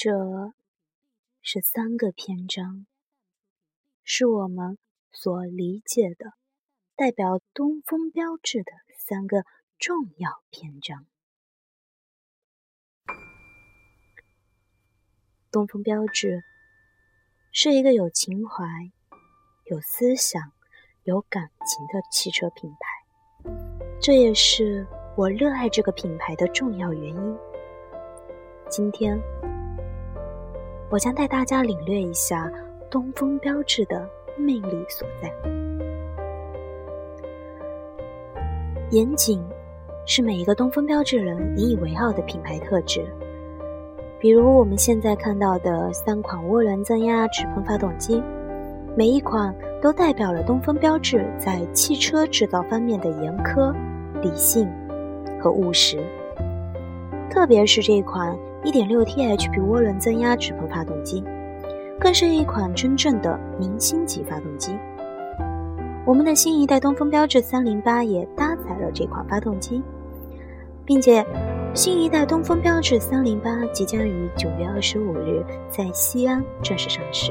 这是三个篇章，是我们所理解的代表东风标志的三个重要篇章。东风标致是一个有情怀、有思想、有感情的汽车品牌，这也是我热爱这个品牌的重要原因。今天，我将带大家领略一下东风标致的魅力所在。严谨是每一个东风标致人引以为傲的品牌特质。比如我们现在看到的三款涡轮增压直喷发动机，每一款都代表了东风标致在汽车制造方面的严苛、理性和务实。特别是这款 1.6T HP 涡轮增压直喷发动机，更是一款真正的明星级发动机。我们的新一代东风标致308也搭载了这款发动机，并且。新一代东风标致308即将于九月二十五日在西安正式上市。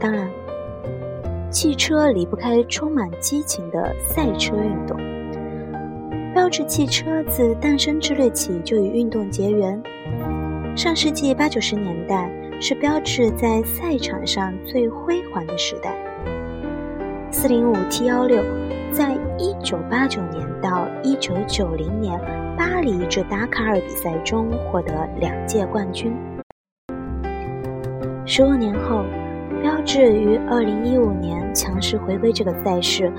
当然，汽车离不开充满激情的赛车运动。标致汽车自诞生之日起就与运动结缘。上世纪八九十年代是标致在赛场上最辉煌的时代。405 T16 在一九八九年到一九九零年。巴黎至达卡尔比赛中获得两届冠军。十五年后，致于二零一五年强势回归这个赛事，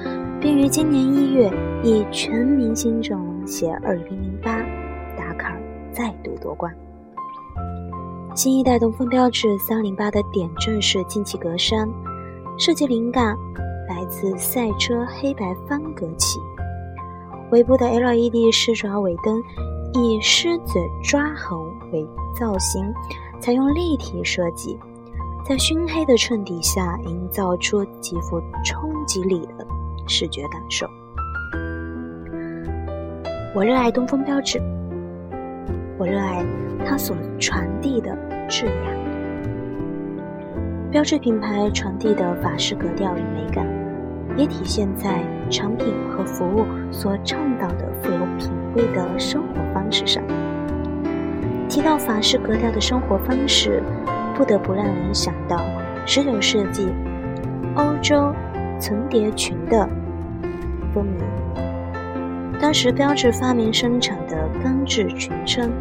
并于今年一月以全明星阵容携二零零八达卡尔再度夺冠。新一代东风标致三零八的点阵式进气格栅，设计灵感来自赛车黑白方格漆。尾部的 LED 狮爪尾灯以狮子抓痕为造型，采用立体设计，在熏黑的衬底下营造出极富冲击力的视觉感受。我热爱东风标致，我热爱它所传递的质雅。标致品牌传递的法式格调与美感。也体现在产品和服务所倡导的富有品味的生活方式上。提到法式格调的生活方式，不得不让人想到十九世纪欧洲层叠裙的风靡。当时标致发明生产的钢制裙撑，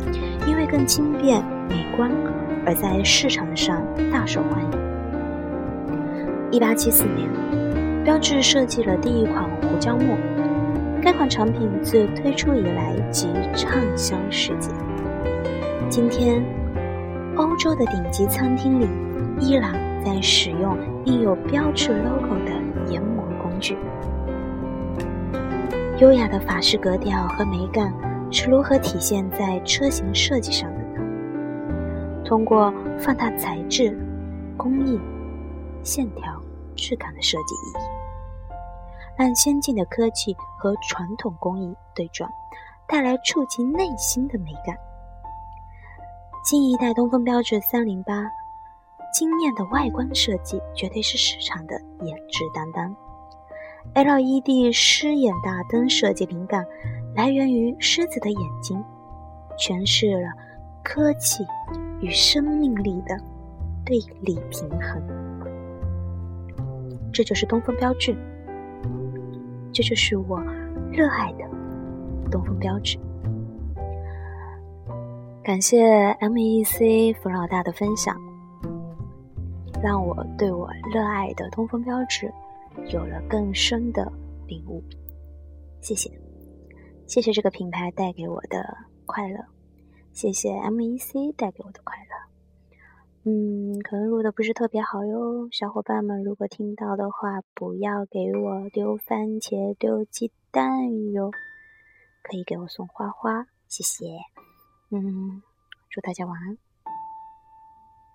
因为更轻便美观，而在市场上大受欢迎。一八七四年。标致设计了第一款胡椒墨，该款产品自推出以来即畅销世界。今天，欧洲的顶级餐厅里依然在使用印有标志 logo 的研磨工具。优雅的法式格调和美感是如何体现在车型设计上的呢？通过放大材质、工艺、线条、质感的设计意义。让先进的科技和传统工艺对撞，带来触及内心的美感。新一代东风标致三零八，惊艳的外观设计绝对是市场的颜值担当。LED 狮眼大灯设计灵感来源于狮子的眼睛，诠释了科技与生命力的对立平衡。这就是东风标致。这就是我热爱的东风标致。感谢 MEC 冯老大的分享，让我对我热爱的东风标志有了更深的领悟。谢谢，谢谢这个品牌带给我的快乐，谢谢 MEC 带给我的快乐。嗯，可能录的不是特别好哟，小伙伴们，如果听到的话，不要给我丢番茄、丢鸡蛋哟，可以给我送花花，谢谢。嗯，祝大家晚安。